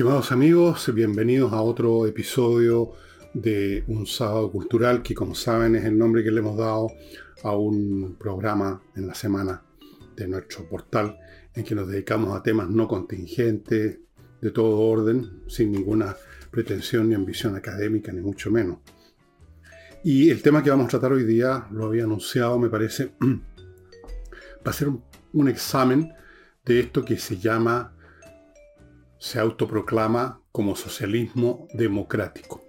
Estimados amigos, bienvenidos a otro episodio de Un Sábado Cultural, que como saben es el nombre que le hemos dado a un programa en la semana de nuestro portal, en que nos dedicamos a temas no contingentes, de todo orden, sin ninguna pretensión ni ambición académica, ni mucho menos. Y el tema que vamos a tratar hoy día, lo había anunciado, me parece, va a ser un, un examen de esto que se llama se autoproclama como socialismo democrático.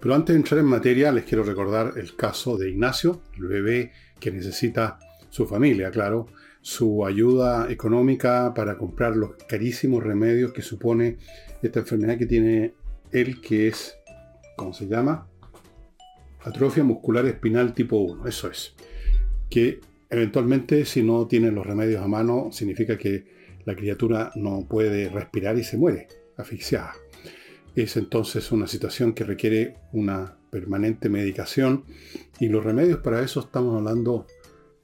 Pero antes de entrar en materia, les quiero recordar el caso de Ignacio, el bebé que necesita su familia, claro, su ayuda económica para comprar los carísimos remedios que supone esta enfermedad que tiene él, que es, ¿cómo se llama? Atrofia muscular espinal tipo 1, eso es. Que eventualmente si no tiene los remedios a mano, significa que la criatura no puede respirar y se muere asfixiada. Es entonces una situación que requiere una permanente medicación y los remedios para eso estamos hablando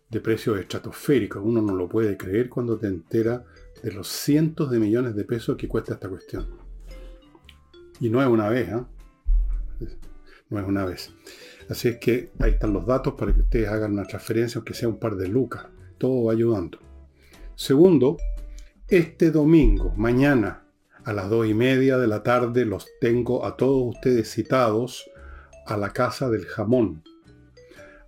de precios estratosféricos. Uno no lo puede creer cuando te entera de los cientos de millones de pesos que cuesta esta cuestión. Y no es una vez, ¿eh? No es una vez. Así es que ahí están los datos para que ustedes hagan una transferencia, aunque sea un par de lucas. Todo va ayudando. Segundo, este domingo, mañana, a las dos y media de la tarde, los tengo a todos ustedes citados a la Casa del Jamón.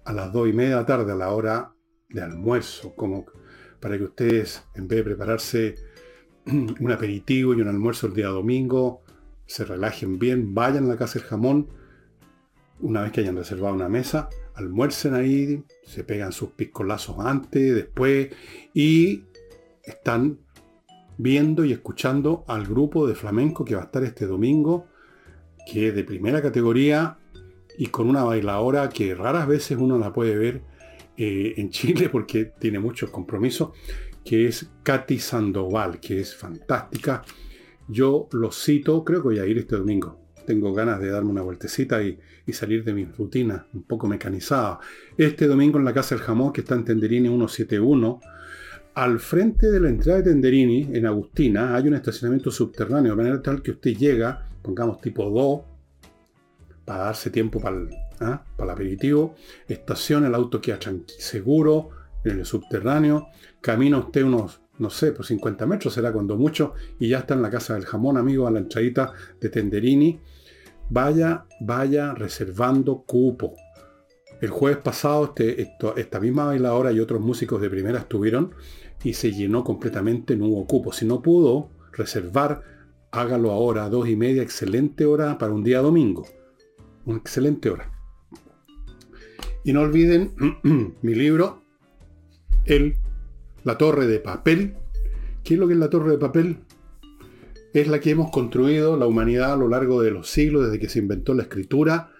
A las dos y media de la tarde, a la hora de almuerzo, como para que ustedes, en vez de prepararse un aperitivo y un almuerzo el día domingo, se relajen bien, vayan a la Casa del Jamón, una vez que hayan reservado una mesa, almuercen ahí, se pegan sus piscolazos antes, después, y están viendo y escuchando al grupo de flamenco que va a estar este domingo, que es de primera categoría y con una bailadora que raras veces uno la puede ver eh, en Chile porque tiene muchos compromisos, que es Katy Sandoval, que es fantástica. Yo lo cito, creo que voy a ir este domingo. Tengo ganas de darme una vueltecita y, salir de mi rutina un poco mecanizada. Este domingo en la Casa del Jamón, que está en Tenderini 171, al frente de la entrada de Tenderini, en Agustina, hay un estacionamiento subterráneo, de manera tal que usted llega, pongamos tipo 2, para darse tiempo para el, ¿ah? aperitivo, estaciona el auto queda seguro en el subterráneo, camina usted unos, no sé, por 50 metros será cuando mucho, y ya está en la casa del jamón, amigo, a la entradita de Tenderini. Vaya, vaya reservando cupo. El jueves pasado este, esta misma bailadora y otros músicos de primera estuvieron y se llenó completamente, no hubo cupo. Si no pudo reservar, hágalo ahora, dos y media, excelente hora para un día domingo. Una excelente hora. Y no olviden mi libro, El, La Torre de Papel. ¿Qué es lo que es la Torre de Papel? Es la que hemos construido la humanidad a lo largo de los siglos, desde que se inventó la escritura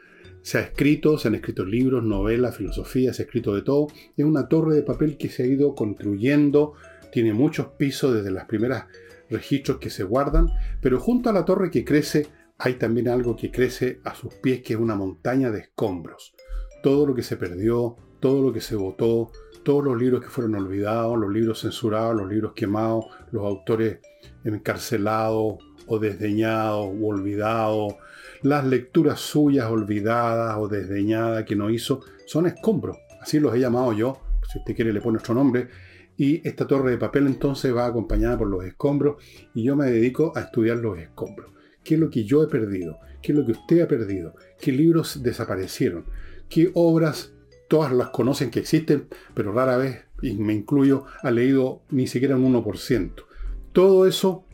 se ha escrito, se han escrito libros, novelas, filosofía, se ha escrito de todo. Es una torre de papel que se ha ido construyendo, tiene muchos pisos desde las primeras registros que se guardan, pero junto a la torre que crece hay también algo que crece a sus pies, que es una montaña de escombros. Todo lo que se perdió, todo lo que se votó, todos los libros que fueron olvidados, los libros censurados, los libros quemados, los autores encarcelados o desdeñados o olvidados, las lecturas suyas olvidadas o desdeñadas que no hizo, son escombros. Así los he llamado yo. Si usted quiere le pone otro nombre. Y esta torre de papel entonces va acompañada por los escombros y yo me dedico a estudiar los escombros. ¿Qué es lo que yo he perdido? ¿Qué es lo que usted ha perdido? ¿Qué libros desaparecieron? ¿Qué obras todas las conocen que existen, pero rara vez, y me incluyo, ha leído ni siquiera un 1%? Todo eso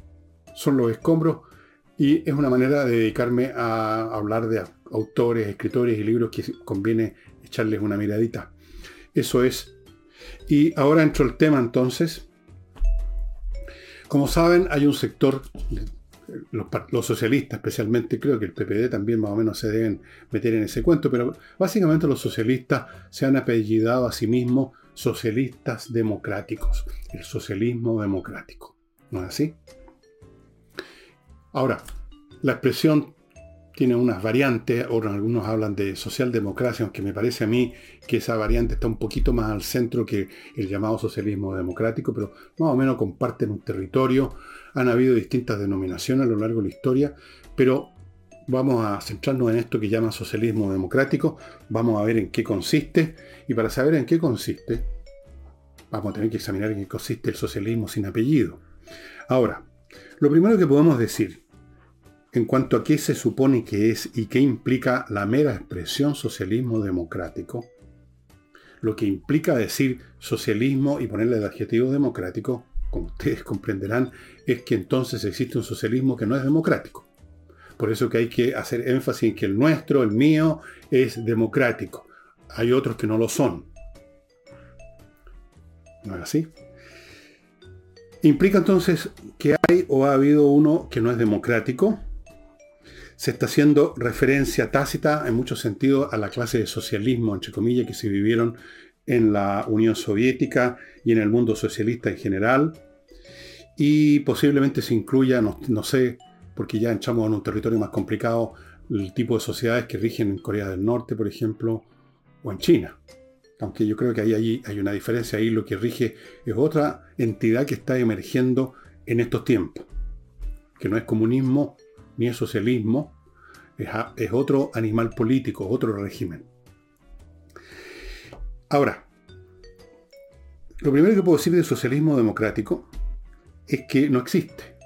son los escombros y es una manera de dedicarme a hablar de autores, escritores y libros que conviene echarles una miradita. Eso es. Y ahora entro el tema entonces. Como saben, hay un sector, los, socialistas especialmente, creo que el PPD también más o menos se deben meter en ese cuento, pero básicamente los socialistas se han apellidado a sí mismos socialistas democráticos, el socialismo democrático. ¿No es así? Ahora, la expresión tiene unas variantes, o algunos hablan de socialdemocracia, aunque me parece a mí que esa variante está un poquito más al centro que el llamado socialismo democrático, pero más o menos comparten un territorio. Han habido distintas denominaciones a lo largo de la historia, pero vamos a centrarnos en esto que llaman socialismo democrático, vamos a ver en qué consiste, y para saber en qué consiste, vamos a tener que examinar en qué consiste el socialismo sin apellido. Ahora, lo primero que podemos decir en cuanto a qué se supone que es y qué implica la mera expresión socialismo democrático, lo que implica decir socialismo y ponerle el adjetivo democrático, como ustedes comprenderán, es que entonces existe un socialismo que no es democrático. Por eso que hay que hacer énfasis en que el nuestro, el mío, es democrático. Hay otros que no lo son. ¿No es así? Implica entonces que hay o ha habido uno que no es democrático, se está haciendo referencia tácita en muchos sentidos a la clase de socialismo, entre comillas, que se vivieron en la Unión Soviética y en el mundo socialista en general. Y posiblemente se incluya, no, sé, porque ya entramos en un territorio más complicado, el tipo de sociedades que rigen en Corea del Norte, por ejemplo, o en China. Aunque yo creo que ahí, hay una diferencia ahí, lo que rige es otra entidad que está emergiendo en estos tiempos, que no es comunismo, ni es socialismo, es, otro animal político, otro régimen. Ahora, lo primero que puedo decir del socialismo democrático es que no existe.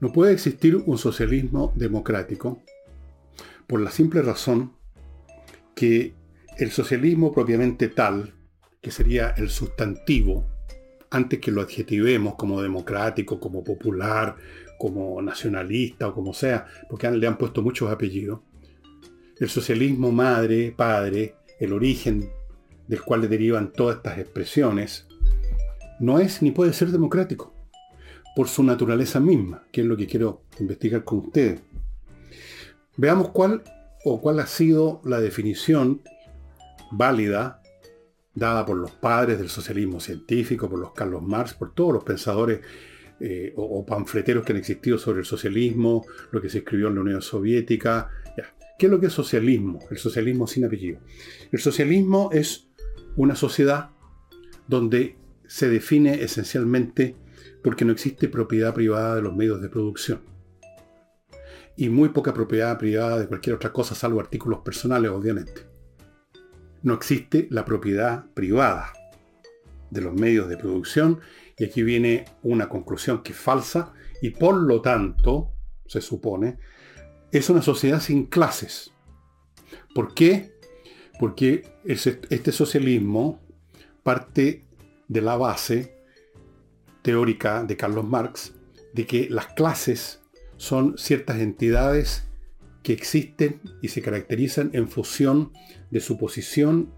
No puede existir un socialismo democrático por la simple razón que el socialismo propiamente tal, que sería el sustantivo, antes que lo adjetivemos como democrático, como popular, como nacionalista o como sea, porque le han puesto muchos apellidos. El socialismo madre, padre, el origen del cual le derivan todas estas expresiones, no es ni puede ser democrático, por su naturaleza misma, que es lo que quiero investigar con ustedes. Veamos cuál o cuál ha sido la definición válida dada por los padres del socialismo científico, por los Carlos Marx, por todos los pensadores eh, o, panfleteros que han existido sobre el socialismo, lo que se escribió en la Unión Soviética. ¿Qué es lo que es socialismo? El socialismo sin apellido. El socialismo es una sociedad donde se define esencialmente porque no existe propiedad privada de los medios de producción. Y muy poca propiedad privada de cualquier otra cosa, salvo artículos personales, obviamente. No existe la propiedad privada de los medios de producción y aquí viene una conclusión que es falsa y por lo tanto, se supone, es una sociedad sin clases. ¿Por qué? Porque este socialismo parte de la base teórica de Carlos Marx de que las clases son ciertas entidades que existen y se caracterizan en función de su posición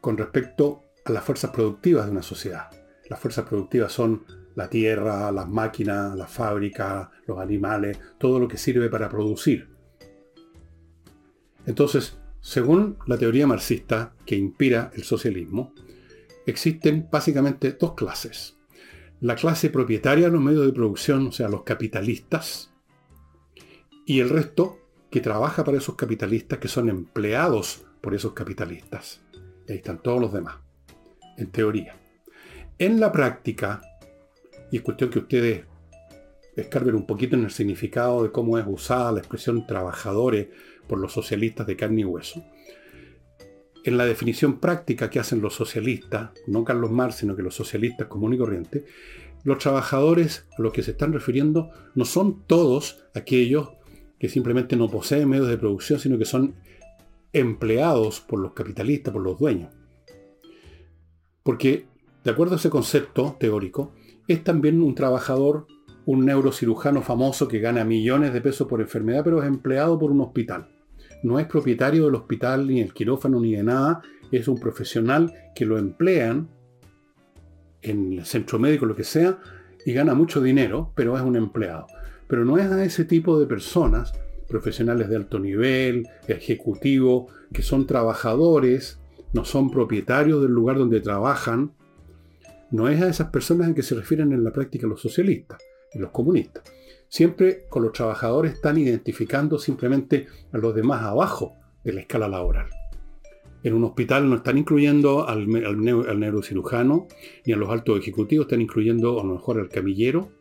con respecto a las fuerzas productivas de una sociedad. Las fuerzas productivas son la tierra, las máquinas, la fábrica, los animales, todo lo que sirve para producir. Entonces, según la teoría marxista que inspira el socialismo, existen básicamente dos clases. La clase propietaria de los medios de producción, o sea, los capitalistas, y el resto que trabaja para esos capitalistas, que son empleados por esos capitalistas. Y ahí están todos los demás, en teoría. En la práctica, y es cuestión que ustedes escarben un poquito en el significado de cómo es usada la expresión trabajadores por los socialistas de carne y hueso, en la definición práctica que hacen los socialistas, no Carlos Marx, sino que los socialistas común y corriente, los trabajadores a los que se están refiriendo no son todos aquellos que simplemente no poseen medios de producción, sino que son empleados por los capitalistas, por los dueños. Porque de acuerdo a ese concepto teórico, es también un trabajador, un neurocirujano famoso que gana millones de pesos por enfermedad, pero es empleado por un hospital. No es propietario del hospital, ni el quirófano, ni de nada. Es un profesional que lo emplean en el centro médico, lo que sea, y gana mucho dinero, pero es un empleado. Pero no es a ese tipo de personas, profesionales de alto nivel, ejecutivo, que son trabajadores, no son propietarios del lugar donde trabajan, no es a esas personas en que se refieren en la práctica los socialistas y los comunistas, siempre con los trabajadores están identificando simplemente a los demás abajo de la escala laboral. En un hospital no están incluyendo al, neurocirujano ni a los altos ejecutivos, están incluyendo a lo mejor al camillero,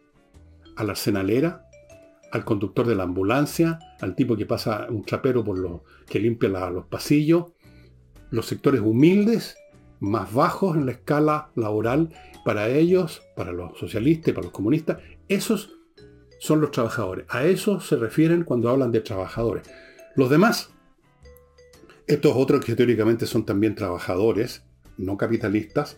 a la arsenalera, al conductor de la ambulancia, al tipo que pasa un trapero por que limpia los pasillos, los sectores humildes, más bajos en la escala laboral, para ellos, para los socialistas y para los comunistas, esos son los trabajadores. A eso se refieren cuando hablan de trabajadores. Los demás, estos otros que teóricamente son también trabajadores, no capitalistas,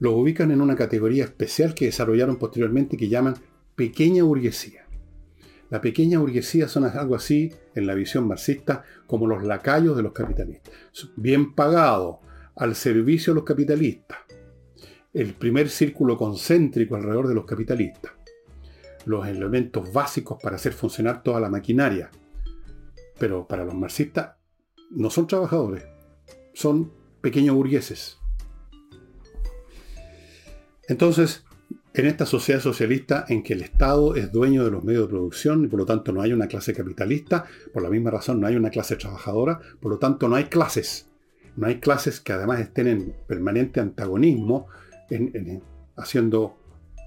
los ubican en una categoría especial que desarrollaron posteriormente que llaman pequeña burguesía. La pequeña burguesía son algo así, en la visión marxista, como los lacayos de los capitalistas. Bien pagados, al servicio de los capitalistas. El primer círculo concéntrico alrededor de los capitalistas. Los elementos básicos para hacer funcionar toda la maquinaria. Pero para los marxistas no son trabajadores, son pequeños burgueses. Entonces, en esta sociedad socialista en que el Estado es dueño de los medios de producción y por lo tanto no hay una clase capitalista, por la misma razón no hay una clase trabajadora, por lo tanto no hay clases. No hay clases que además estén en permanente antagonismo, en, haciendo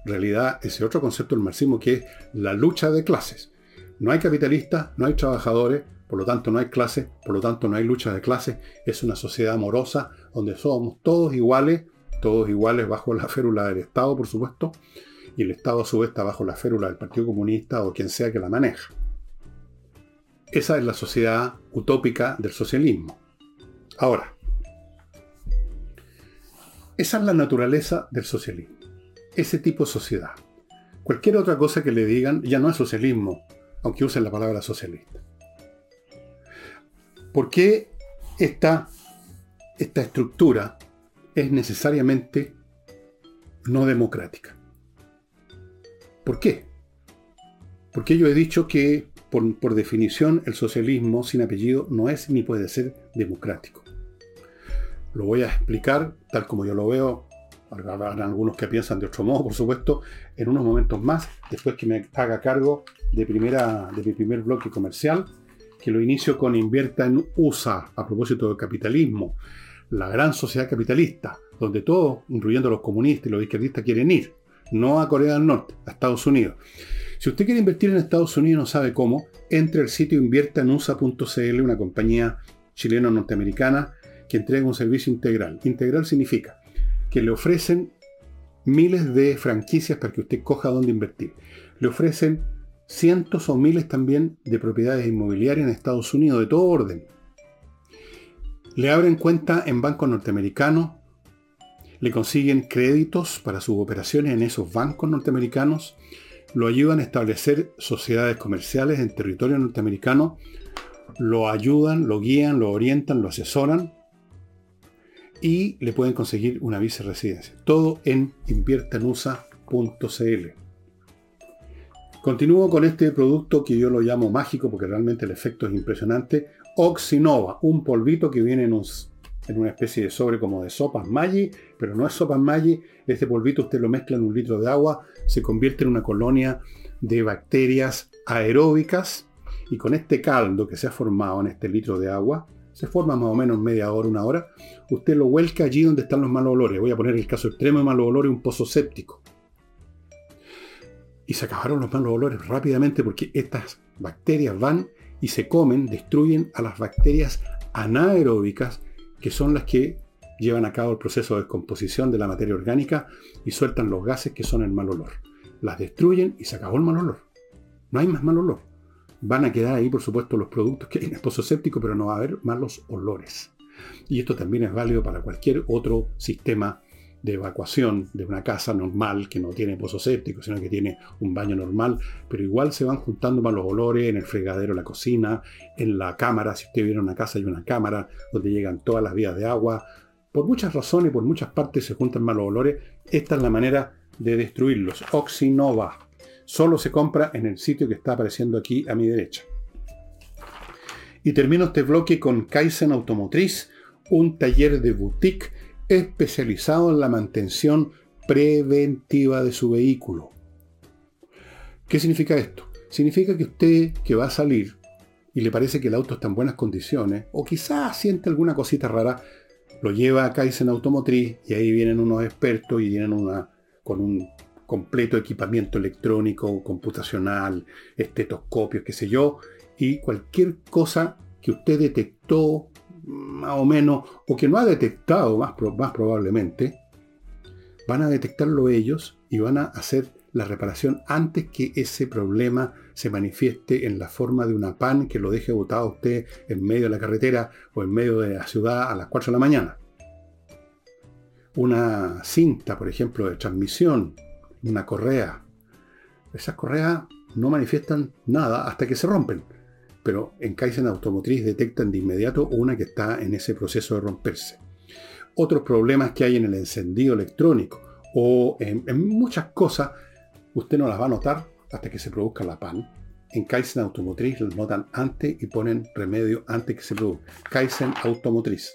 realidad ese otro concepto del marxismo que es la lucha de clases. No hay capitalistas, no hay trabajadores, por lo tanto no hay clases, por lo tanto no hay lucha de clases. Es una sociedad amorosa donde somos todos iguales todos iguales bajo la férula del Estado, por supuesto, y el Estado a su vez está bajo la férula del Partido Comunista o quien sea que la maneja. Esa es la sociedad utópica del socialismo. Ahora, esa es la naturaleza del socialismo. Ese tipo de sociedad. Cualquier otra cosa que le digan ya no es socialismo, aunque usen la palabra socialista. ¿Por qué esta, esta estructura es necesariamente no democrática. ¿Por qué? Porque yo he dicho que, por, definición, el socialismo sin apellido no es ni puede ser democrático. Lo voy a explicar tal como yo lo veo. Habrá algunos que piensan de otro modo, por supuesto, en unos momentos más, después que me haga cargo de, primera, de mi primer bloque comercial, que lo inicio con invierta en USA, a propósito del capitalismo la gran sociedad capitalista, donde todos, incluyendo los comunistas y los izquierdistas, quieren ir, no a Corea del Norte, a Estados Unidos. Si usted quiere invertir en Estados Unidos y no sabe cómo, entre al sitio invierta en USA.cl, una compañía chileno-norteamericana que entrega un servicio integral. Integral significa que le ofrecen miles de franquicias para que usted coja dónde invertir. Le ofrecen cientos o miles también de propiedades inmobiliarias en Estados Unidos de todo orden le abren cuenta en bancos norteamericanos, le consiguen créditos para sus operaciones en esos bancos norteamericanos, lo ayudan a establecer sociedades comerciales en territorio norteamericano, lo ayudan, lo guían, lo orientan, lo asesoran y le pueden conseguir una visa residencia. Todo en inviertanusa.cl. Continúo con este producto que yo lo llamo mágico porque realmente el efecto es impresionante. Oxinova, un polvito que viene en, una especie de sobre como de sopas Maggi, pero no es sopas Maggi. Este polvito usted lo mezcla en un litro de agua, se convierte en una colonia de bacterias aeróbicas y con este caldo que se ha formado en este litro de agua, se forma más o menos media hora, una hora, usted lo vuelca allí donde están los malos olores. Voy a poner el caso extremo de malos olores, un pozo séptico. Y se acabaron los malos olores rápidamente porque estas bacterias van y se comen, destruyen a las bacterias anaeróbicas, que son las que llevan a cabo el proceso de descomposición de la materia orgánica y sueltan los gases que son el mal olor. Las destruyen y se acabó el mal olor. No hay más mal olor. Van a quedar ahí, por supuesto, los productos que hay en el pozo séptico, pero no va a haber malos olores. Y esto también es válido para cualquier otro sistema de evacuación de una casa normal que no tiene pozo séptico, sino que tiene un baño normal, pero igual se van juntando malos olores en el fregadero, la cocina, en la cámara. Si usted viene a una casa hay una cámara donde llegan todas las vías de agua. Por muchas razones, por muchas partes se juntan malos olores. Esta es la manera de destruirlos. Oxinova. Solo se compra en el sitio que está apareciendo aquí a mi derecha. Y termino este bloque con Kaizen Automotriz, un taller de boutique especializado en la mantención preventiva de su vehículo. ¿Qué significa esto? significa que usted que va a salir y le parece que el auto está en buenas condiciones, o quizás siente alguna cosita rara, lo lleva a Kaizen Automotriz y ahí vienen unos expertos y vienen una, con un completo equipamiento electrónico, computacional, estetoscopios, qué sé yo, y cualquier cosa que usted detectó más o menos, o que no ha detectado más, más probablemente, van a detectarlo ellos y van a hacer la reparación antes que ese problema se manifieste en la forma de una pan que lo deje botado usted en medio de la carretera o en medio de la ciudad a las 4 de la mañana. Una cinta, por ejemplo, de transmisión, una correa. Esas correas no manifiestan nada hasta que se rompen. Pero en Kaizen Automotriz detectan de inmediato una que está en ese proceso de romperse. Otros problemas que hay en el encendido electrónico o en, muchas cosas Usted no las va a notar hasta que se produzca la PAN. En Kaizen Automotriz las notan antes y ponen remedio antes que se produzca. Kaizen Automotriz.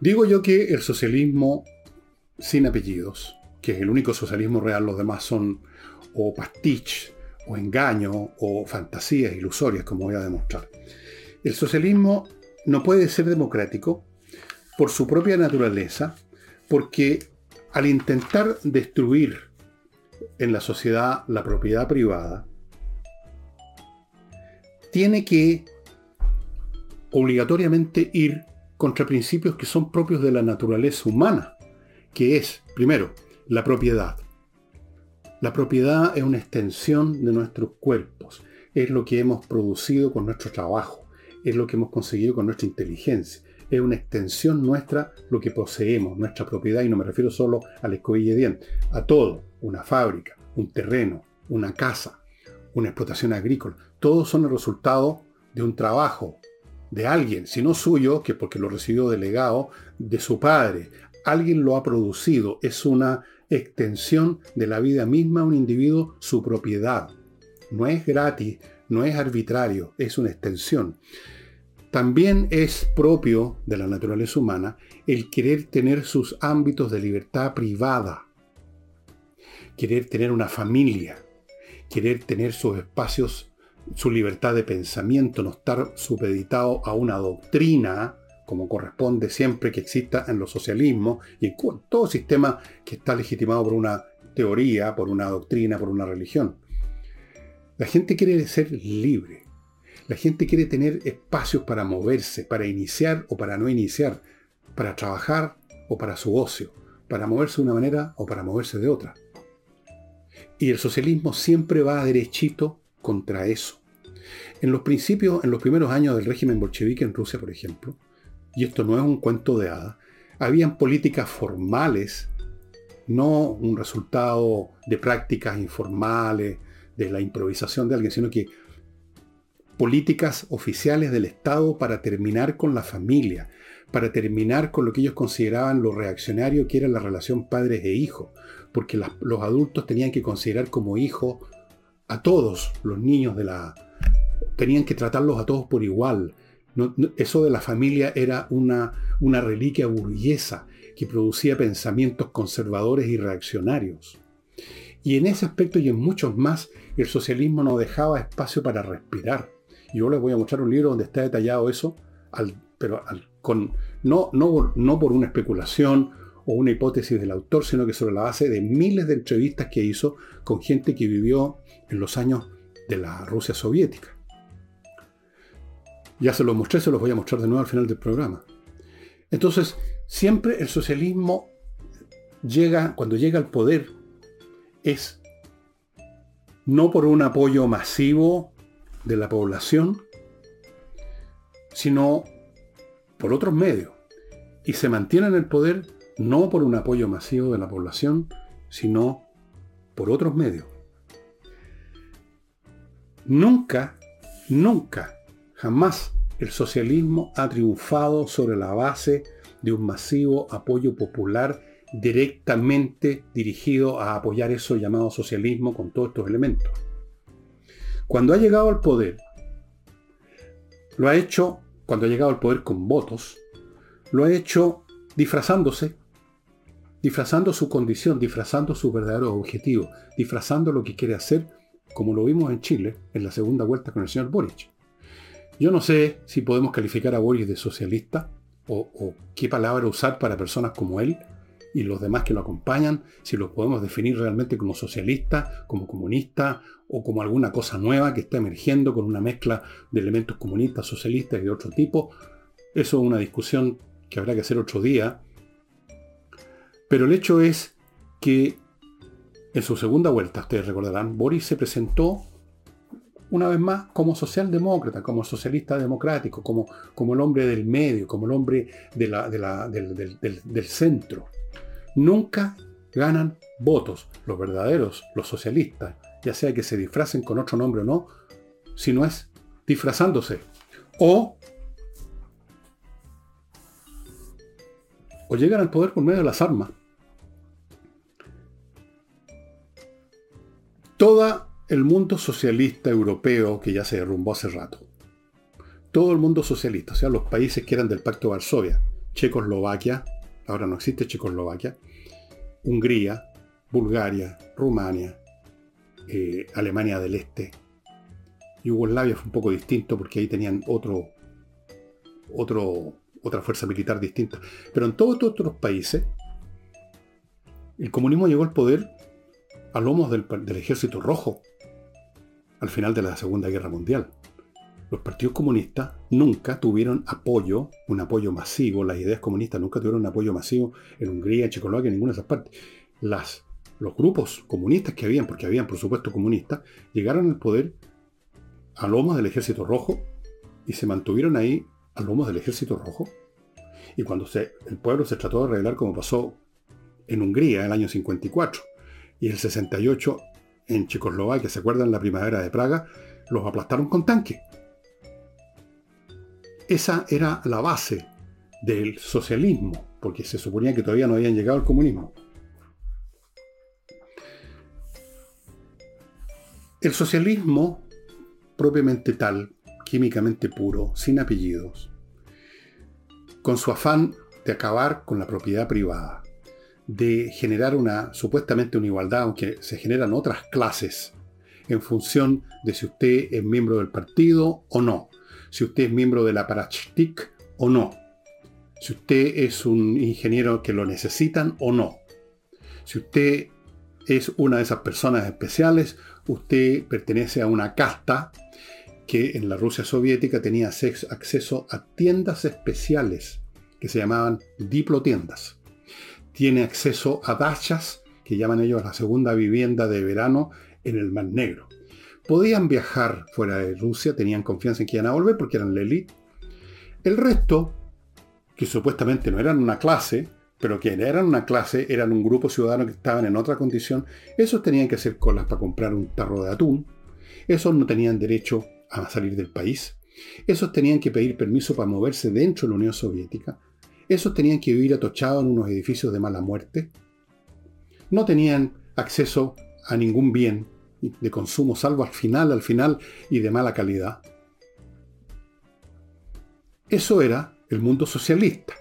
Digo yo que el socialismo sin apellidos, que es el único socialismo real, los demás son o pastiche, o engaño, o fantasías ilusorias, como voy a demostrar. El socialismo no puede ser democrático por su propia naturaleza, porque al intentar destruir en la sociedad la propiedad privada, tiene que obligatoriamente ir contra principios que son propios de la naturaleza humana, que es, primero, la propiedad. La propiedad es una extensión de nuestros cuerpos, es lo que hemos producido con nuestro trabajo, es lo que hemos conseguido con nuestra inteligencia, es una extensión nuestra lo que poseemos, nuestra propiedad, y no me refiero solo a la escobilla de a todo, una fábrica, un terreno, una casa, una explotación agrícola, todos son el resultado de un trabajo de alguien, si no suyo, que porque lo recibió delegado, de su padre. Alguien lo ha producido, es una extensión de la vida misma un individuo, su propiedad. No es gratis, no es arbitrario, es una extensión. También es propio de la naturaleza humana el querer tener sus ámbitos de libertad privada, querer tener una familia, querer tener sus espacios, su libertad de pensamiento, no estar supeditado a una doctrina, como corresponde siempre que exista en los socialismos y en todo sistema que está legitimado por una teoría, por una doctrina, por una religión. La gente quiere ser libre, la gente quiere tener espacios para moverse, para iniciar o para no iniciar, para trabajar o para su ocio, para moverse de una manera o para moverse de otra. Y el socialismo siempre va derechito contra eso. En los principios, en los primeros años del régimen bolchevique en Rusia, por ejemplo, y esto no es un cuento de hadas, habían políticas formales, no un resultado de prácticas informales, de la improvisación de alguien, sino que políticas oficiales del Estado para terminar con la familia, para terminar con lo que ellos consideraban lo reaccionario que era la relación padres e hijos, porque los adultos tenían que considerar como hijos a todos los niños de la... tenían que tratarlos a todos por igual. Eso de la familia era una, una reliquia burguesa que producía pensamientos conservadores y reaccionarios. Y en ese aspecto y en muchos más, el socialismo no dejaba espacio para respirar. Yo les voy a mostrar un libro donde está detallado eso, pero con, no, no, no por una especulación o una hipótesis del autor, sino que sobre la base de miles de entrevistas que hizo con gente que vivió en los años de la Rusia soviética. Ya se los mostré, se los voy a mostrar de nuevo al final del programa. Entonces, siempre el socialismo llega, cuando llega al poder, es no por un apoyo masivo de la población, sino por otros medios. Y se mantiene en el poder no por un apoyo masivo de la población, sino por otros medios. Nunca, nunca, jamás el socialismo ha triunfado sobre la base de un masivo apoyo popular directamente dirigido a apoyar eso llamado socialismo con todos estos elementos. Cuando ha llegado al poder, lo ha hecho, cuando ha llegado al poder con votos, lo ha hecho disfrazándose disfrazando su condición, disfrazando sus verdaderos objetivos, disfrazando lo que quiere hacer, como lo vimos en Chile en la segunda vuelta con el señor Boric. Yo no sé si podemos calificar a Boric de socialista o, qué palabra usar para personas como él y los demás que lo acompañan, si los podemos definir realmente como socialista, como comunista o como alguna cosa nueva que está emergiendo con una mezcla de elementos comunistas, socialistas y de otro tipo. Eso es una discusión que habrá que hacer otro día. Pero el hecho es que en su segunda vuelta, ustedes recordarán, Boris se presentó una vez más como socialdemócrata, como socialista democrático, como, como el hombre del medio, como el hombre del, del centro. Nunca ganan votos los verdaderos, los socialistas, ya sea que se disfracen con otro nombre o no, si no es disfrazándose. O, o llegan al poder por medio de las armas. Todo el mundo socialista europeo que ya se derrumbó hace rato. Todo el mundo socialista, o sea, los países que eran del Pacto de Varsovia, Checoslovaquia, ahora no existe Checoslovaquia, Hungría, Bulgaria, Rumania, eh, Alemania del Este. Yugoslavia fue un poco distinto porque ahí tenían otro, otro, otra fuerza militar distinta. Pero en todos estos otros países, el comunismo llegó al poder a lomos del, ejército rojo al final de la Segunda Guerra Mundial. Los partidos comunistas nunca tuvieron apoyo, un apoyo masivo, las ideas comunistas nunca tuvieron un apoyo masivo en Hungría, en Checoslovaquia, en ninguna de esas partes. Los grupos comunistas que habían, porque habían por supuesto comunistas, llegaron al poder a lomos del ejército rojo y se mantuvieron ahí a lomos del ejército rojo. Y cuando se, el pueblo se trató de arreglar como pasó en Hungría en el año 54, y el 68 en Checoslovaquia, ¿se acuerdan? La primavera de Praga, los aplastaron con tanques. Esa era la base del socialismo, porque se suponía que todavía no habían llegado al comunismo. El socialismo, propiamente tal, químicamente puro, sin apellidos, con su afán de acabar con la propiedad privada, de generar una supuestamente una igualdad, aunque se generan otras clases en función de si usted es miembro del partido o no, si usted es miembro de la Parachtik o no, si usted es un ingeniero que lo necesitan o no, si usted es una de esas personas especiales, usted pertenece a una casta que en la Rusia soviética tenía acceso a tiendas especiales que se llamaban diplotiendas tiene acceso a dachas, que llaman ellos la segunda vivienda de verano en el Mar Negro. Podían viajar fuera de Rusia, tenían confianza en que iban a volver porque eran la elite. El resto, que supuestamente no eran una clase, pero que eran una clase, eran un grupo ciudadano que estaban en otra condición, esos tenían que hacer colas para comprar un tarro de atún, esos no tenían derecho a salir del país, esos tenían que pedir permiso para moverse dentro de la Unión Soviética, esos tenían que vivir atochados en unos edificios de mala muerte. No tenían acceso a ningún bien de consumo, salvo al final, al final y de mala calidad. Eso era el mundo socialista.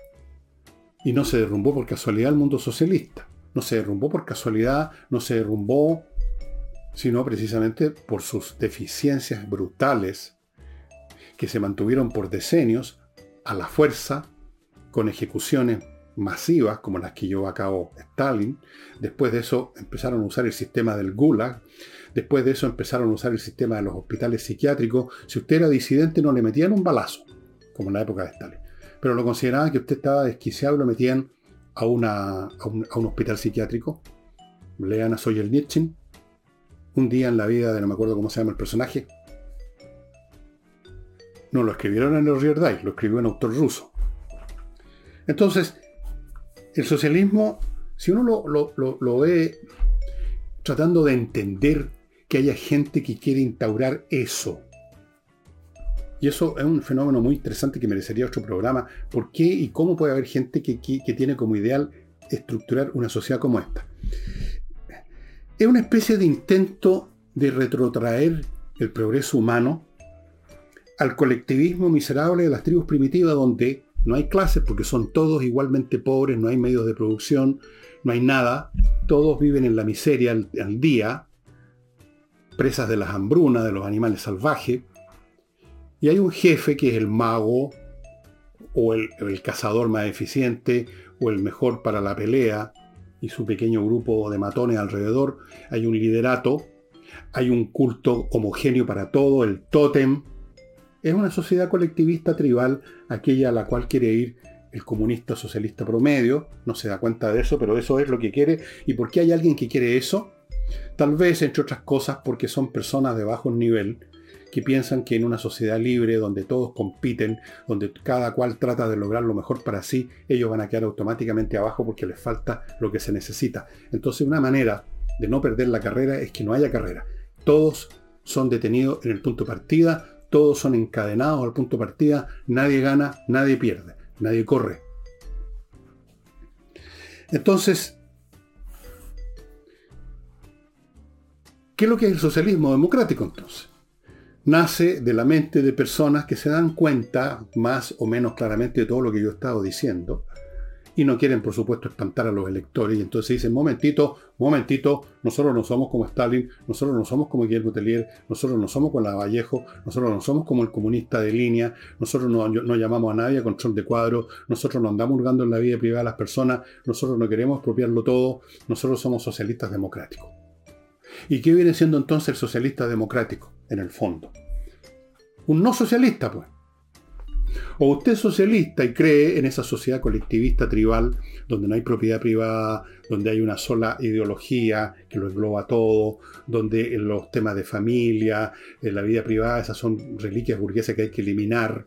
Y no se derrumbó por casualidad el mundo socialista. No se derrumbó por casualidad, no se derrumbó, sino precisamente por sus deficiencias brutales que se mantuvieron por decenios a la fuerza con ejecuciones masivas como las que llevó a cabo Stalin. Después de eso empezaron a usar el sistema del Gulag. Después de eso empezaron a usar el sistema de los hospitales psiquiátricos. Si usted era disidente no le metían un balazo, como en la época de Stalin. Pero lo consideraban que usted estaba desquiciado y lo metían a, un, hospital psiquiátrico. Lean a Soyelnitsin. Un día en la vida de no me acuerdo cómo se llama el personaje. No lo escribieron en el Rierdai, lo escribió un autor ruso. Entonces, el socialismo, si uno lo, ve tratando de entender que haya gente que quiere instaurar eso, y eso es un fenómeno muy interesante que merecería otro programa. ¿Por qué y cómo puede haber gente que, que, tiene como ideal estructurar una sociedad como esta? Es una especie de intento de retrotraer el progreso humano al colectivismo miserable de las tribus primitivas donde No hay clases porque son todos igualmente pobres, no hay medios de producción, no hay nada. Todos viven en la miseria al, día, presas de las hambrunas, de los animales salvajes. Y hay un jefe que es el mago, o el, el cazador más eficiente, o el mejor para la pelea, y su pequeño grupo de matones alrededor. Hay un liderato, hay un culto homogéneo para todo, el tótem, es una sociedad colectivista tribal, aquella a la cual quiere ir el comunista socialista promedio, no se da cuenta de eso, pero eso es lo que quiere. ¿Y por qué hay alguien que quiere eso? Tal vez, entre otras cosas, porque son personas de bajo nivel que piensan que en una sociedad libre, donde todos compiten, donde cada cual trata de lograr lo mejor para sí, ellos van a quedar automáticamente abajo porque les falta lo que se necesita. Entonces, una manera de no perder la carrera es que no haya carrera. Todos son detenidos en el punto de partida, todos son encadenados al punto de partida, nadie gana, nadie pierde, nadie corre. Entonces, ¿qué es lo que es el socialismo democrático entonces? Nace de la mente de personas que se dan cuenta más o menos claramente de todo lo que yo he estado diciendo, y no quieren, por supuesto, espantar a los electores. Y entonces dicen, momentito, momentito, nosotros no somos como Stalin, nosotros no somos como Guillermo Tellier, nosotros no somos como la Vallejo, nosotros no somos como el comunista de línea, nosotros no, no, llamamos a nadie a control de cuadro, nosotros no andamos hurgando en la vida privada de las personas, nosotros no queremos expropiarlo todo, nosotros somos socialistas democráticos. ¿Y qué viene siendo entonces el socialista democrático, en el fondo? Un no socialista, pues. O usted es socialista y cree en esa sociedad colectivista tribal, donde no hay propiedad privada, donde hay una sola ideología que lo engloba todo, donde los temas de familia, de la vida privada, esas son reliquias burguesas que hay que eliminar,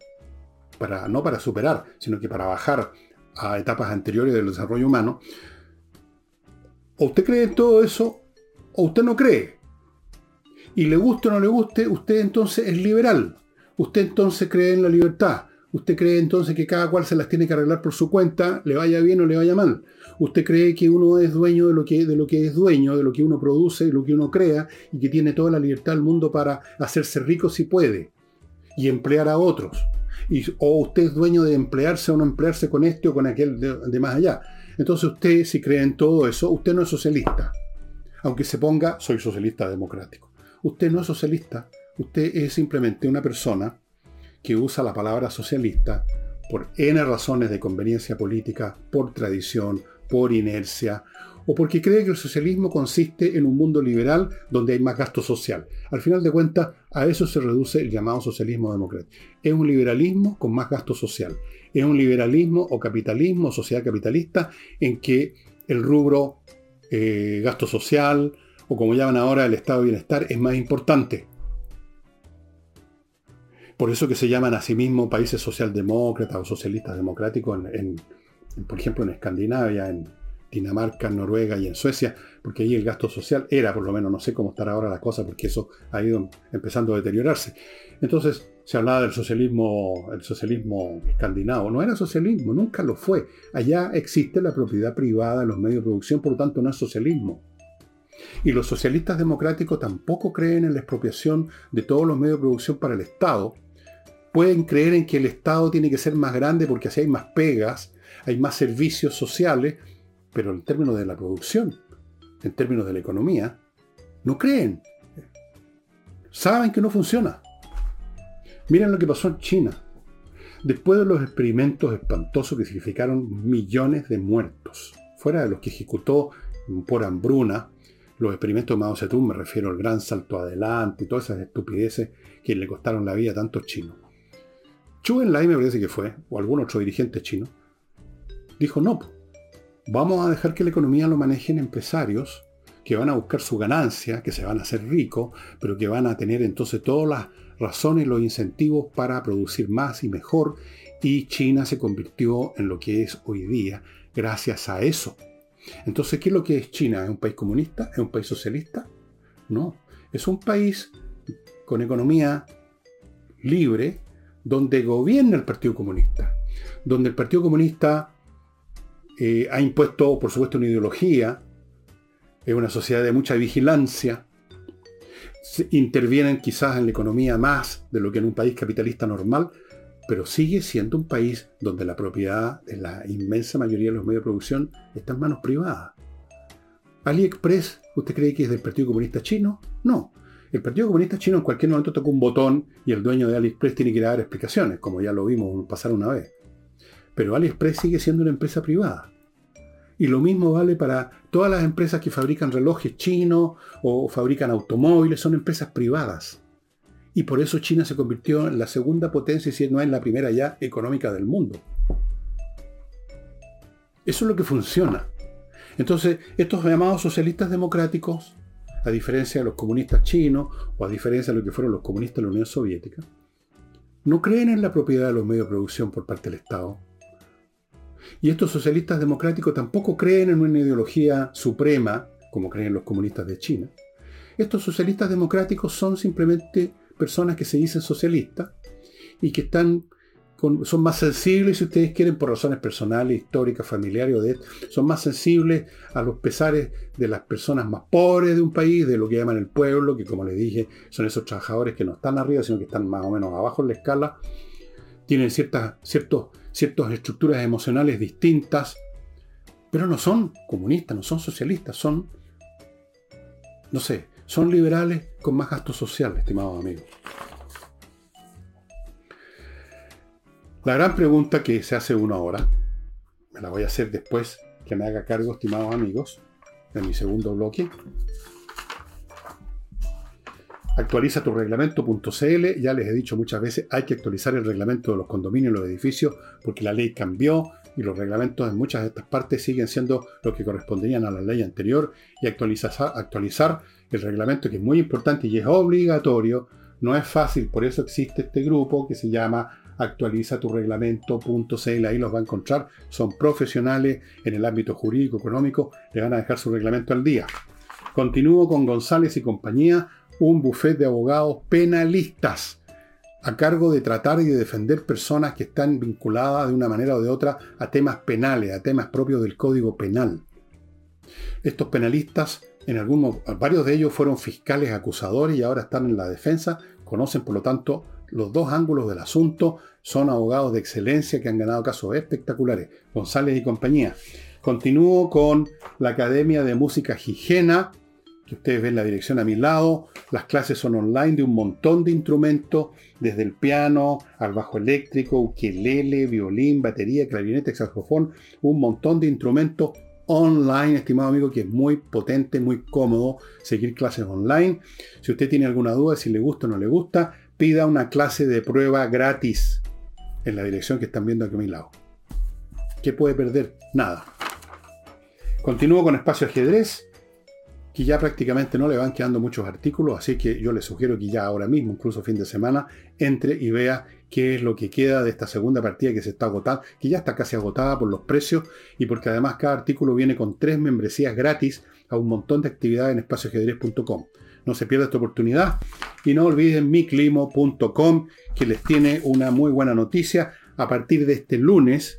para, no para superar, sino que para bajar a etapas anteriores del desarrollo humano. O usted cree en todo eso, o usted no cree. Y le guste o no le guste, usted entonces es liberal. Usted entonces cree en la libertad. ¿Usted cree entonces que cada cual se las tiene que arreglar por su cuenta, le vaya bien o le vaya mal? ¿Usted cree que uno es dueño de lo que, de lo que es dueño, de lo que uno produce, de lo que uno crea, y que tiene toda la libertad del mundo para hacerse rico si puede y emplear a otros? Y, o usted es dueño de emplearse o no emplearse con este o con aquel de, más allá. Entonces usted, si cree en todo eso, usted no es socialista. Aunque se ponga, soy socialista democrático. Usted no es socialista. Usted es simplemente una persona que usa la palabra socialista por N razones de conveniencia política, por tradición, por inercia, o porque cree que el socialismo consiste en un mundo liberal donde hay más gasto social. Al final de cuentas, a eso se reduce el llamado socialismo democrático. Es un liberalismo con más gasto social. Es un liberalismo o capitalismo, sociedad capitalista, en que el rubro eh, gasto social, o como llaman ahora el estado de bienestar, es más importante. Por eso que se llaman a sí mismos países socialdemócratas o socialistas democráticos, en, por ejemplo, en Escandinavia, en Dinamarca, en Noruega y en Suecia, porque ahí el gasto social era, por lo menos, no sé cómo estará ahora la cosa, porque eso ha ido empezando a deteriorarse. Entonces se hablaba del socialismo, el socialismo escandinavo. No era socialismo, nunca lo fue. Allá existe la propiedad privada en los medios de producción, por lo tanto no es socialismo. Y los socialistas democráticos tampoco creen en la expropiación de todos los medios de producción para el Estado. Pueden creer en que el Estado tiene que ser más grande porque así hay más pegas, hay más servicios sociales, pero en términos de la producción, en términos de la economía, no creen. Saben que no funciona. Miren lo que pasó en China. Después de los experimentos espantosos que significaron millones de muertos, fuera de los que ejecutó por hambruna los experimentos de Mao Zedong, me refiero al gran salto adelante y todas esas estupideces que le costaron la vida a tantos chinos. Chu Enlai me parece que fue, o algún otro dirigente chino, dijo no, vamos a dejar que la economía lo manejen empresarios que van a buscar su ganancia, que se van a hacer ricos, pero que van a tener entonces todas las razones, los incentivos para producir más y mejor, y China se convirtió en lo que es hoy día gracias a eso. Entonces, ¿qué es lo que es China? ¿Es un país comunista? ¿Es un país socialista? No, es un país con economía libre donde gobierna el Partido Comunista, donde el Partido Comunista eh, ha impuesto, por supuesto, una ideología, es una sociedad de mucha vigilancia, intervienen quizás en la economía más de lo que en un país capitalista normal, pero sigue siendo un país donde la propiedad de la inmensa mayoría de los medios de producción está en manos privadas. AliExpress, ¿usted cree que es del Partido Comunista Chino? No. El Partido Comunista Chino en cualquier momento toca un botón y el dueño de AliExpress tiene que dar explicaciones, como ya lo vimos pasar una vez. Pero AliExpress sigue siendo una empresa privada. Y lo mismo vale para todas las empresas que fabrican relojes chinos o fabrican automóviles, son empresas privadas. Y por eso China se convirtió en la segunda potencia, si no es la primera ya, económica del mundo. Eso es lo que funciona. Entonces, estos llamados socialistas democráticos, a diferencia de los comunistas chinos o a diferencia de lo que fueron los comunistas de la Unión Soviética, no creen en la propiedad de los medios de producción por parte del Estado. Y estos socialistas democráticos tampoco creen en una ideología suprema, como creen los comunistas de China. Estos socialistas democráticos son simplemente personas que se dicen socialistas y que están son más sensibles, si ustedes quieren, por razones personales, históricas, familiares o de son más sensibles a los pesares de las personas más pobres de un país, de lo que llaman el pueblo, que como les dije, son esos trabajadores que no están arriba, sino que están más o menos abajo en la escala, tienen ciertas, ciertos, ciertas estructuras emocionales distintas, pero no son comunistas, no son socialistas, son, no sé, son liberales con más gasto social, estimados amigos. La gran pregunta que se hace uno ahora, me la voy a hacer después que me haga cargo, estimados amigos, de mi segundo bloque. Actualiza tu reglamento.cl, ya les he dicho muchas veces, hay que actualizar el reglamento de los condominios los edificios porque la ley cambió y los reglamentos en muchas de estas partes siguen siendo lo que corresponderían a la ley anterior y actualizar el reglamento que es muy importante y es obligatorio, no es fácil, por eso existe este grupo que se llama actualiza tu reglamento.cl, ahí los va a encontrar, son profesionales en el ámbito jurídico, económico, le van a dejar su reglamento al día. Continúo con González y compañía, un bufete de abogados penalistas a cargo de tratar y de defender personas que están vinculadas de una manera o de otra a temas penales, a temas propios del Código Penal. Estos penalistas, en algún, varios de ellos fueron fiscales acusadores y ahora están en la defensa, conocen por lo tanto los dos ángulos del asunto, son abogados de excelencia que han ganado casos espectaculares. González y compañía. Continúo con la Academia de Música Higiena, que ustedes ven la dirección a mi lado. Las clases son online de un montón de instrumentos, desde el piano al bajo eléctrico, ukelele, violín, batería, clarinete, saxofón, un montón de instrumentos online, estimado amigo, que es muy potente, muy cómodo seguir clases online. Si usted tiene alguna duda, si le gusta o no le gusta, pida una clase de prueba gratis en la dirección que están viendo aquí a mi lado. ¿Qué puede perder? Nada. Continúo con espacio ajedrez, que ya prácticamente no le van quedando muchos artículos, así que yo le sugiero que ya ahora mismo, incluso fin de semana, entre y vea qué es lo que queda de esta segunda partida que se está agotando, que ya está casi agotada por los precios y porque además cada artículo viene con tres membresías gratis a un montón de actividades en espacioajedrez.com. No se pierda esta oportunidad. Y no olviden miclimo.com, que les tiene una muy buena noticia. A partir de este lunes,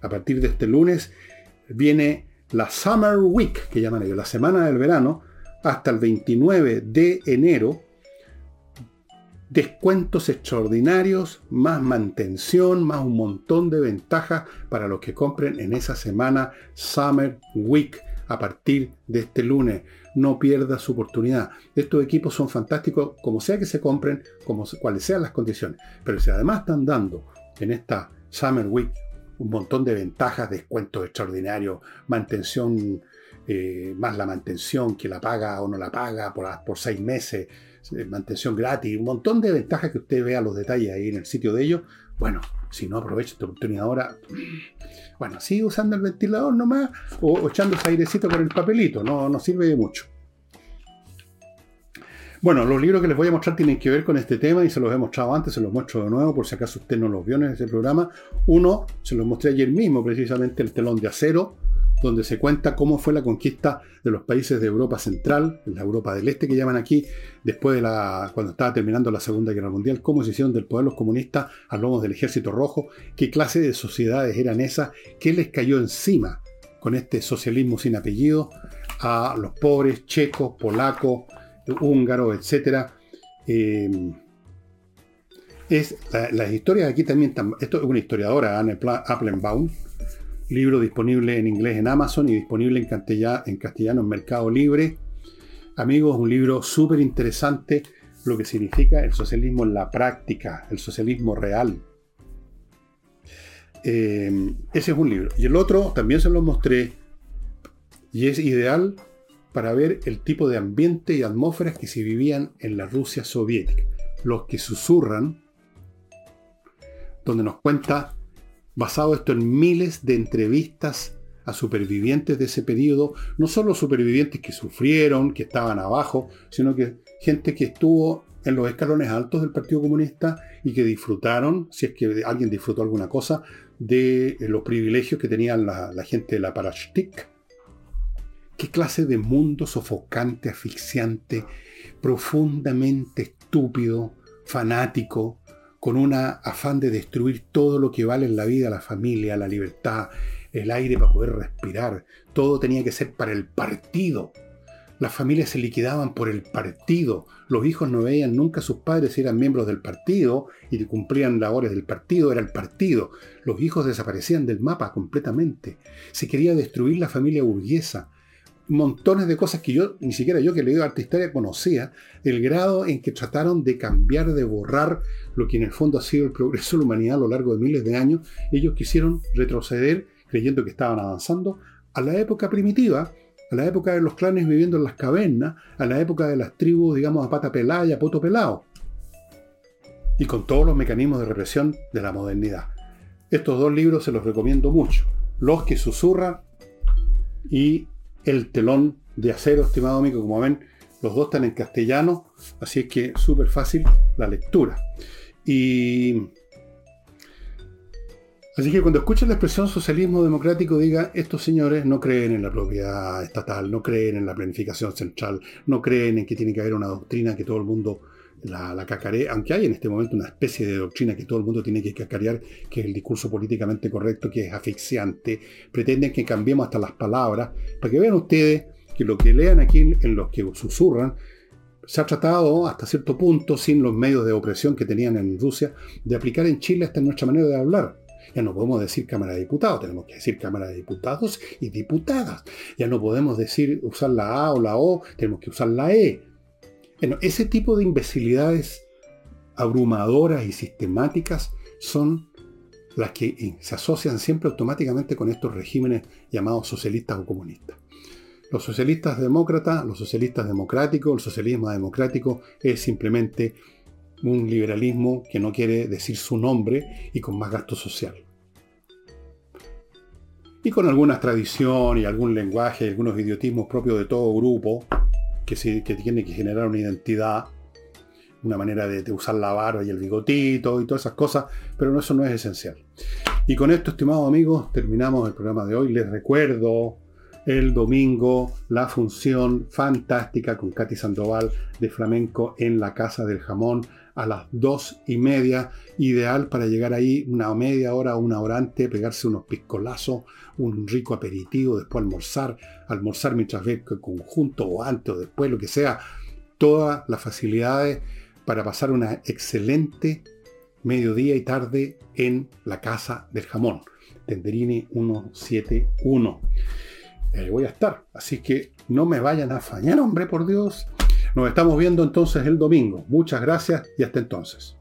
a partir de este lunes, viene la Summer Week, que llaman ellos, la semana del verano, hasta el 29 de enero. Descuentos extraordinarios, más mantención, más un montón de ventajas para los que compren en esa semana Summer Week a partir de este lunes no pierda su oportunidad. Estos equipos son fantásticos, como sea que se compren, como cuales sean las condiciones. Pero si además están dando en esta Summer Week un montón de ventajas, descuentos extraordinarios, mantención, eh, más la mantención que la paga o no la paga por, seis meses, eh, mantención gratis, un montón de ventajas que usted vea los detalles ahí en el sitio de ellos. Bueno, si no aprovecha esta oportunidad ahora, bueno, sigue usando el ventilador nomás o, echando ese airecito con el papelito, no, no sirve de mucho. Bueno, los libros que les voy a mostrar tienen que ver con este tema y se los he mostrado antes, se los muestro de nuevo por si acaso usted no los vio en ese programa. Uno, se los mostré ayer mismo, precisamente el telón de acero, donde se cuenta cómo fue la conquista de los países de Europa Central, la Europa del Este que llaman aquí, después de la, cuando estaba terminando la Segunda Guerra Mundial, cómo se hicieron del poder los comunistas a lomos del Ejército Rojo, qué clase de sociedades eran esas, qué les cayó encima con este socialismo sin apellido a los pobres checos, polacos, húngaros, etc. Eh, Es, las historias aquí también, esto es una historiadora, Anne Applenbaum, libro disponible en inglés en Amazon y disponible en castellano en, Mercado Libre. Amigos, un libro súper interesante, lo que significa el socialismo en la práctica, el socialismo real. Eh, ese es un libro. Y el otro también se lo mostré y es ideal para ver el tipo de ambiente y atmósferas que se vivían en la Rusia soviética. Los que susurran, donde nos cuenta, basado esto en miles de entrevistas a supervivientes de ese periodo, no solo supervivientes que sufrieron, que estaban abajo, sino que gente que estuvo en los escalones altos del Partido Comunista y que disfrutaron, si es que alguien disfrutó alguna cosa, de los privilegios que tenían la, gente de la Parashtik. ¿Qué clase de mundo sofocante, asfixiante, profundamente estúpido, fanático, con un afán de destruir todo lo que vale en la vida, la familia, la libertad, el aire para poder respirar. Todo tenía que ser para el partido. Las familias se liquidaban por el partido. Los hijos no veían nunca a sus padres si eran miembros del partido y cumplían labores del partido, era el partido. Los hijos desaparecían del mapa completamente. Se quería destruir la familia burguesa montones de cosas que yo, ni siquiera yo que leído arte historia, conocía, el grado en que trataron de cambiar, de borrar lo que en el fondo ha sido el progreso de la humanidad a lo largo de miles de años. Ellos quisieron retroceder, creyendo que estaban avanzando, a la época primitiva, a la época de los clanes viviendo en las cavernas, a la época de las tribus, digamos, a pata pelada y a poto pelado. Y con todos los mecanismos de represión de la modernidad. Estos dos libros se los recomiendo mucho. Los que susurran y el telón de acero, estimado amigo. Como ven, los dos están en castellano, así es que súper fácil la lectura. Y. Así que cuando escuchen la expresión socialismo democrático, diga, estos señores no creen en la propiedad estatal, no creen en la planificación central, no creen en que tiene que haber una doctrina que todo el mundo la, la aunque hay en este momento una especie de doctrina que todo el mundo tiene que cacarear, que es el discurso políticamente correcto, que es asfixiante, pretenden que cambiemos hasta las palabras, para que vean ustedes que lo que lean aquí en los que susurran, se ha tratado hasta cierto punto, sin los medios de opresión que tenían en Rusia, de aplicar en Chile esta nuestra manera de hablar. Ya no podemos decir Cámara de Diputados, tenemos que decir Cámara de Diputados y Diputadas. Ya no podemos decir usar la A o la O, tenemos que usar la E. Bueno, ese tipo de imbecilidades abrumadoras y sistemáticas son las que eh, se asocian siempre automáticamente con estos regímenes llamados socialistas o comunistas. Los socialistas demócratas, los socialistas democráticos, el socialismo democrático es simplemente un liberalismo que no quiere decir su nombre y con más gasto social. Y con alguna tradición y algún lenguaje algunos idiotismos propios de todo grupo, que, tiene que generar una identidad, una manera de, usar la barba y el bigotito y todas esas cosas, pero eso no es esencial. Y con esto, estimados amigos, terminamos el programa de hoy. Les recuerdo el domingo la función fantástica con Katy Sandoval de flamenco en la Casa del Jamón a las dos y media, ideal para llegar ahí una media hora una hora antes, pegarse unos piscolazos, un rico aperitivo, después almorzar, almorzar mientras ve el conjunto o antes o después, lo que sea, todas las facilidades para pasar una excelente mediodía y tarde en la Casa del Jamón, Tenderini 171. Ahí voy a estar, así que no me vayan a fañar, hombre, por Dios. Nos estamos viendo entonces el domingo. Muchas gracias y hasta entonces.